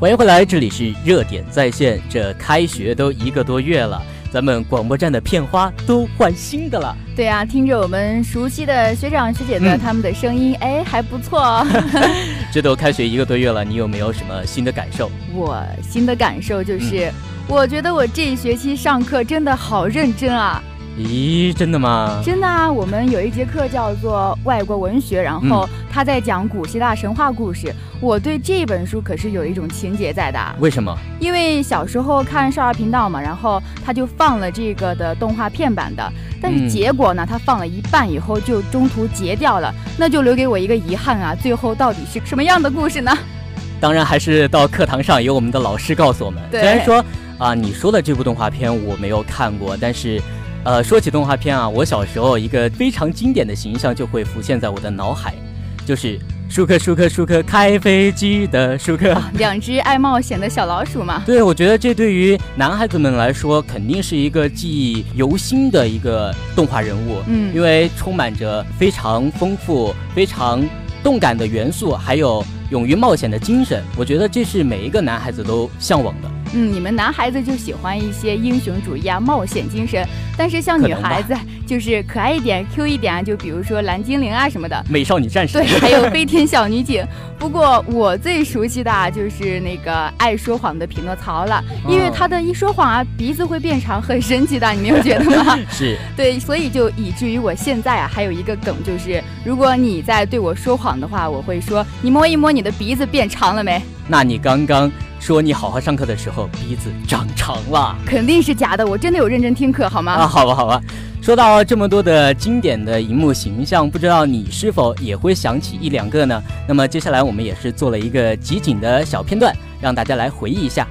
欢迎回来，这里是热点在线。这开学都一个多月了，咱们广播站的片花都换新的了。对啊，听着我们熟悉的学长学姐的他们的声音，哎，还不错。这都开学一个多月了，你有没有什么新的感受？我新的感受就是，我觉得我这一学期上课真的好认真啊。咦，真的吗？真的啊！我们有一节课叫做外国文学，然后他在讲古希腊神话故事。我对这本书可是有一种情节在的。为什么？因为小时候看少儿频道嘛，然后他就放了这个的动画片版的，但是结果呢，他放了一半以后就中途截掉了，那就留给我一个遗憾啊！最后到底是什么样的故事呢？当然还是到课堂上有我们的老师告诉我们。虽然说啊，你说的这部动画片我没有看过，但是。呃，说起动画片啊，我小时候一个非常经典的形象就会浮现在我的脑海，就是舒克舒克舒克开飞机的舒克，两只爱冒险的小老鼠嘛。对，我觉得这对于男孩子们来说，肯定是一个记忆犹新的一个动画人物，嗯，因为充满着非常丰富、非常动感的元素，还有勇于冒险的精神，我觉得这是每一个男孩子都向往的。嗯，你们男孩子就喜欢一些英雄主义啊、冒险精神，但是像女孩子就是可爱一点、Q 一点啊，就比如说蓝精灵啊什么的，美少女战士。对，还有飞天小女警。不过我最熟悉的啊，就是那个爱说谎的匹诺曹了，因为他的一说谎啊，鼻子会变长，很神奇的，你没有觉得吗？是对，所以就以至于我现在啊，还有一个梗，就是如果你在对我说谎的话，我会说你摸一摸你的鼻子变长了没？那你刚刚。说你好好上课的时候鼻子长长了，肯定是假的。我真的有认真听课，好吗？啊，好吧，好吧。说到这么多的经典的荧幕形象，不知道你是否也会想起一两个呢？那么接下来我们也是做了一个集锦的小片段，让大家来回忆一下。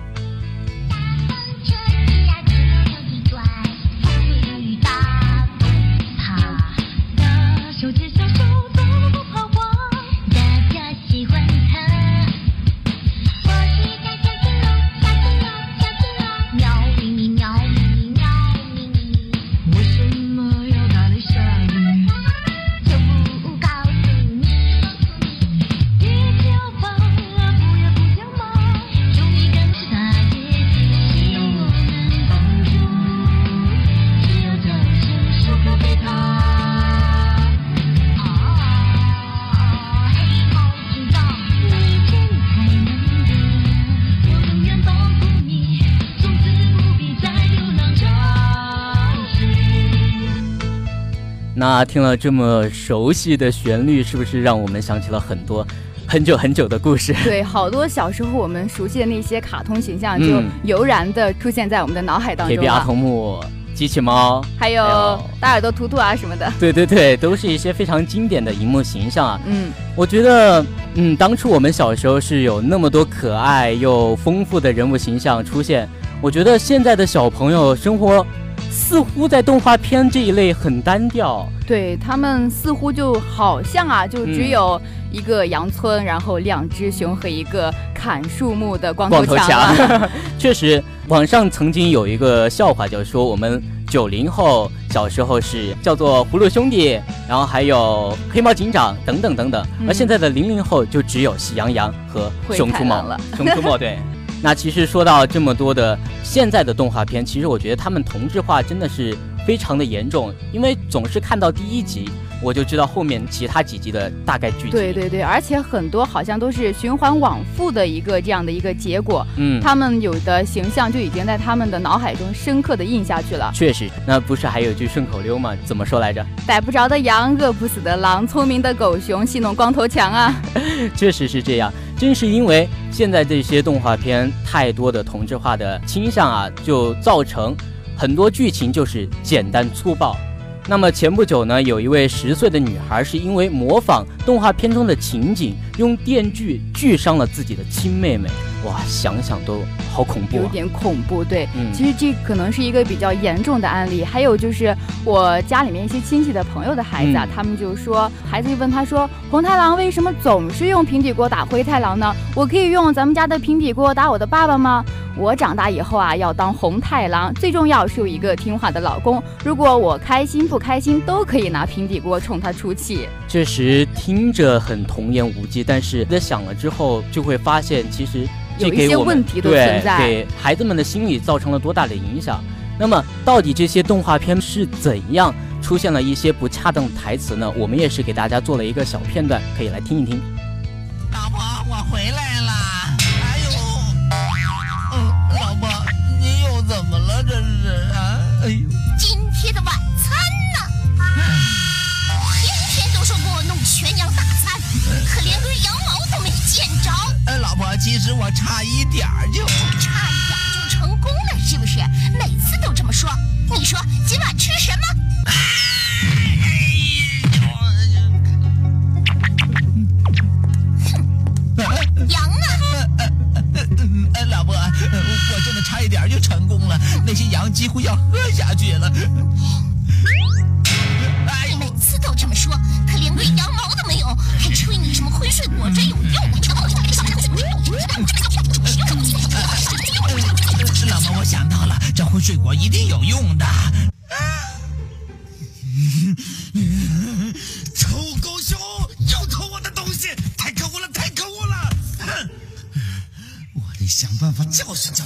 那听了这么熟悉的旋律，是不是让我们想起了很多很久很久的故事？对，好多小时候我们熟悉的那些卡通形象，就油然的出现在我们的脑海当中。铁臂阿童木、机器猫，还有大耳朵图图啊什么的。对对对，都是一些非常经典的荧幕形象啊。嗯，我觉得，嗯，当初我们小时候是有那么多可爱又丰富的人物形象出现。我觉得现在的小朋友生活。似乎在动画片这一类很单调，对他们似乎就好像啊，就只有一个羊村，然后两只熊和一个砍树木的光头强。确实，网上曾经有一个笑话，就是说我们九零后小时候是叫做葫芦兄弟，然后还有黑猫警长等等等等，而现在的零零后就只有喜羊羊和熊出没了。熊出没，对。那其实说到这么多的现在的动画片，其实我觉得他们同质化真的是非常的严重，因为总是看到第一集。我就知道后面其他几集的大概剧情。对对对，而且很多好像都是循环往复的一个这样的一个结果。嗯，他们有的形象就已经在他们的脑海中深刻的印下去了。确实，那不是还有句顺口溜吗？怎么说来着？逮不着的羊，饿不死的狼，聪明的狗熊戏弄光头强啊！确实是这样，正是因为现在这些动画片太多的同质化的倾向啊，就造成很多剧情就是简单粗暴。那么前不久呢，有一位十岁的女孩是因为模仿动画片中的情景，用电锯锯伤了自己的亲妹妹。哇，想想都好恐怖，有点恐怖。对，嗯，其实这可能是一个比较严重的案例。还有就是我家里面一些亲戚的朋友的孩子啊，他们就说，孩子就问他说，红太狼为什么总是用平底锅打灰太狼呢？我可以用咱们家的平底锅打我的爸爸吗？我长大以后啊，要当红太狼，最重要是有一个听话的老公。如果我开心不开心，都可以拿平底锅冲他出气。确实听着很童言无忌，但是在想了之后，就会发现其实有一些问题的存在，给孩子们的心理造成了多大的影响？那么，到底这些动画片是怎样出现了一些不恰当的台词呢？我们也是给大家做了一个小片段，可以来听一听。老婆，我回来了。哎呦，今天的晚餐呢？天天都说给我弄全羊大餐，可连根羊毛都没见着。哎，老婆，其实我差一点儿就差一点就成功了，是不是？每次都这么说。你说睡过一定有用的。臭狗熊，又偷我的东西，太可恶了，太可恶了！哼，我得想办法教训教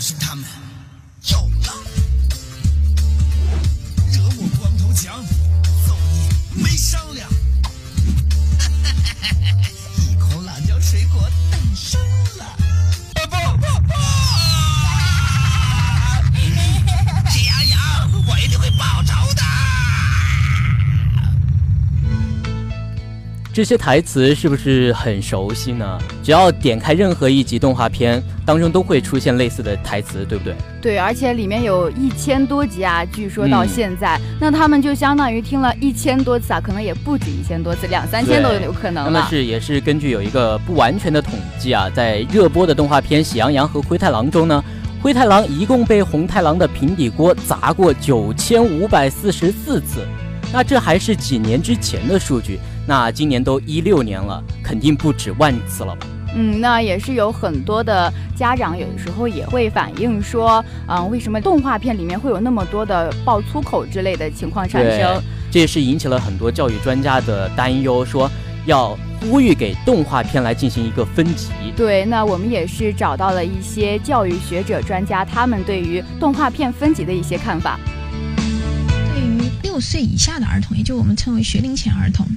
这些台词是不是很熟悉呢？只要点开任何一集动画片，当中都会出现类似的台词，对不对？对，而且里面有一千多集啊，据说到现在，那他们就相当于听了一千多次啊，可能也不止一千多次，两三千都有可能那么是也是根据有一个不完全的统计啊，在热播的动画片《喜羊羊和灰太狼》中呢，灰太狼一共被红太狼的平底锅砸过九千五百四十四次。那这还是几年之前的数据，那今年都一六年了，肯定不止万次了吧？嗯，那也是有很多的家长有的时候也会反映说，嗯，为什么动画片里面会有那么多的爆粗口之类的情况产生？这也是引起了很多教育专家的担忧，说要呼吁给动画片来进行一个分级。对，那我们也是找到了一些教育学者专家，他们对于动画片分级的一些看法。对于六岁以下的儿童，也就我们称为学龄前儿童，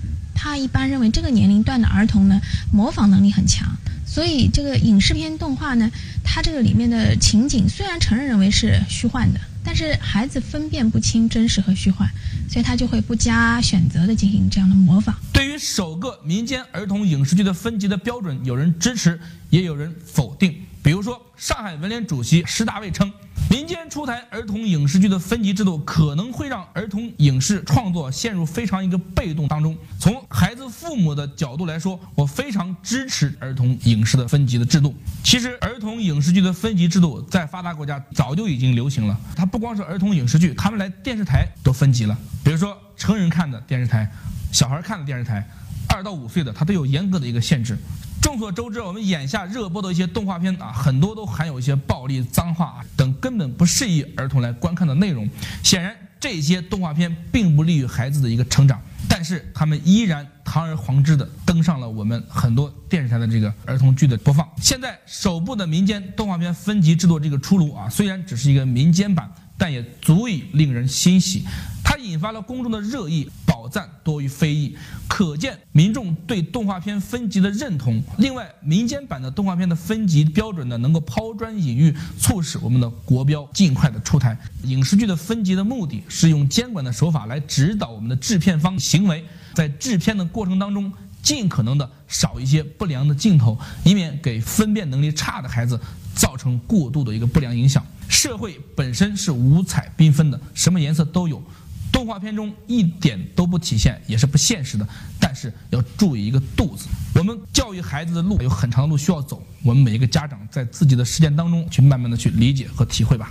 他一般认为这个年龄段的儿童呢，模仿能力很强，所以这个影视片动画呢，它这个里面的情景虽然承认认为是虚幻的，但是孩子分辨不清真实和虚幻，所以他就会不加选择的进行这样的模仿。对于首个民间儿童影视剧的分级的标准，有人支持，也有人否定。比如说，上海文联主席施大卫称。民间出台儿童影视剧的分级制度，可能会让儿童影视创作陷入非常一个被动当中。从孩子父母的角度来说，我非常支持儿童影视的分级的制度。其实，儿童影视剧的分级制度在发达国家早就已经流行了。它不光是儿童影视剧，他们来电视台都分级了。比如说，成人看的电视台，小孩看的电视台，二到五岁的，它都有严格的一个限制。众所周知，我们眼下热播的一些动画片啊，很多都含有一些暴力、脏话等根本不适宜儿童来观看的内容。显然，这些动画片并不利于孩子的一个成长，但是他们依然堂而皇之的登上了我们很多电视台的这个儿童剧的播放。现在首部的民间动画片分级制度这个出炉啊，虽然只是一个民间版，但也足以令人欣喜。它引发了公众的热议，宝赞多于非议，可见民众对动画片分级的认同。另外，民间版的动画片的分级标准呢，能够抛砖引玉，促使我们的国标尽快的出台。影视剧的分级的目的是用监管的手法来指导我们的制片方行为，在制片的过程当中，尽可能的少一些不良的镜头，以免给分辨能力差的孩子造成过度的一个不良影响。社会本身是五彩缤纷的，什么颜色都有。动画片中一点都不体现，也是不现实的。但是要注意一个度字。我们教育孩子的路有很长的路需要走，我们每一个家长在自己的实践当中去慢慢的去理解和体会吧。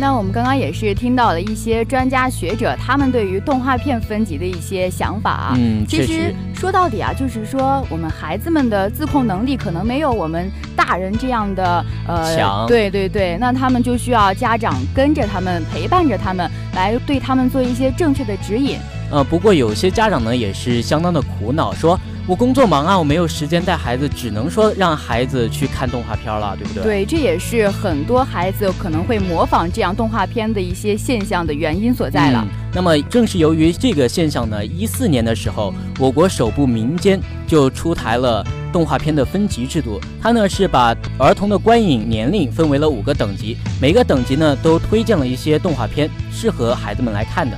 那我们刚刚也是听到了一些专家学者他们对于动画片分级的一些想法啊。嗯，其实说到底啊，就是说我们孩子们的自控能力可能没有我们大人这样的呃强。对对对，那他们就需要家长跟着他们，陪伴着他们，来对他们做一些正确的指引。呃，不过有些家长呢也是相当的苦恼，说我工作忙啊，我没有时间带孩子，只能说让孩子去看动画片了，对不对？对，这也是很多孩子可能会模仿这样动画片的一些现象的原因所在了。那么正是由于这个现象呢，一四年的时候，我国首部民间就出台了动画片的分级制度，它呢是把儿童的观影年龄分为了五个等级，每个等级呢都推荐了一些动画片，适合孩子们来看的。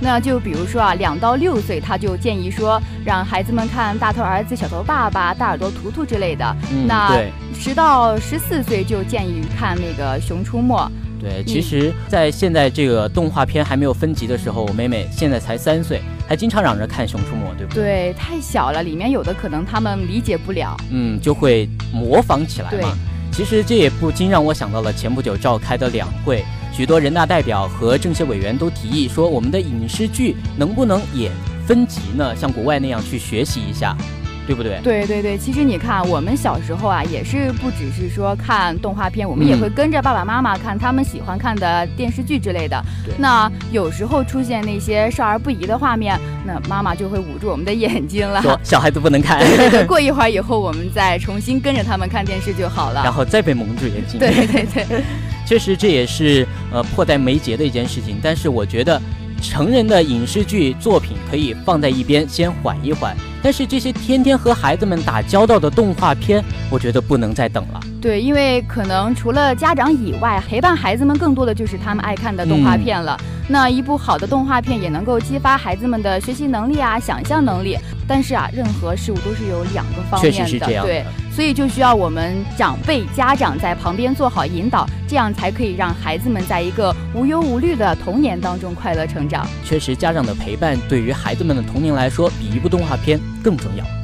那就比如说啊，两到六岁，他就建议说让孩子们看《大头儿子小头爸爸》《大耳朵图图》之类的。嗯，那十到十四岁就建议看那个《熊出没》。对，其实，在现在这个动画片还没有分级的时候，我妹妹现在才三岁，还经常嚷着看《熊出没》，对不对？对，太小了，里面有的可能他们理解不了。嗯，就会模仿起来嘛。其实这也不禁让我想到了前不久召开的两会。许多人大代表和政协委员都提议说，我们的影视剧能不能也分级呢？像国外那样去学习一下，对不对？对对对，其实你看，我们小时候啊，也是不只是说看动画片，我们也会跟着爸爸妈妈看他们喜欢看的电视剧之类的。那有时候出现那些少儿不宜的画面，那妈妈就会捂住我们的眼睛了，说小孩子不能看。过一会儿以后，我们再重新跟着他们看电视就好了。然后再被蒙住眼睛。对对对。确实，这也是呃迫在眉睫的一件事情。但是我觉得，成人的影视剧作品可以放在一边，先缓一缓。但是这些天天和孩子们打交道的动画片，我觉得不能再等了。对，因为可能除了家长以外，陪伴孩子们更多的就是他们爱看的动画片了。那一部好的动画片也能够激发孩子们的学习能力啊、想象能力。但是啊，任何事物都是有两个方面的，对，所以就需要我们长辈、家长在旁边做好引导，这样才可以让孩子们在一个无忧无虑的童年当中快乐成长。确实，家长的陪伴对于孩子们的童年来说，比一部动画片更重要。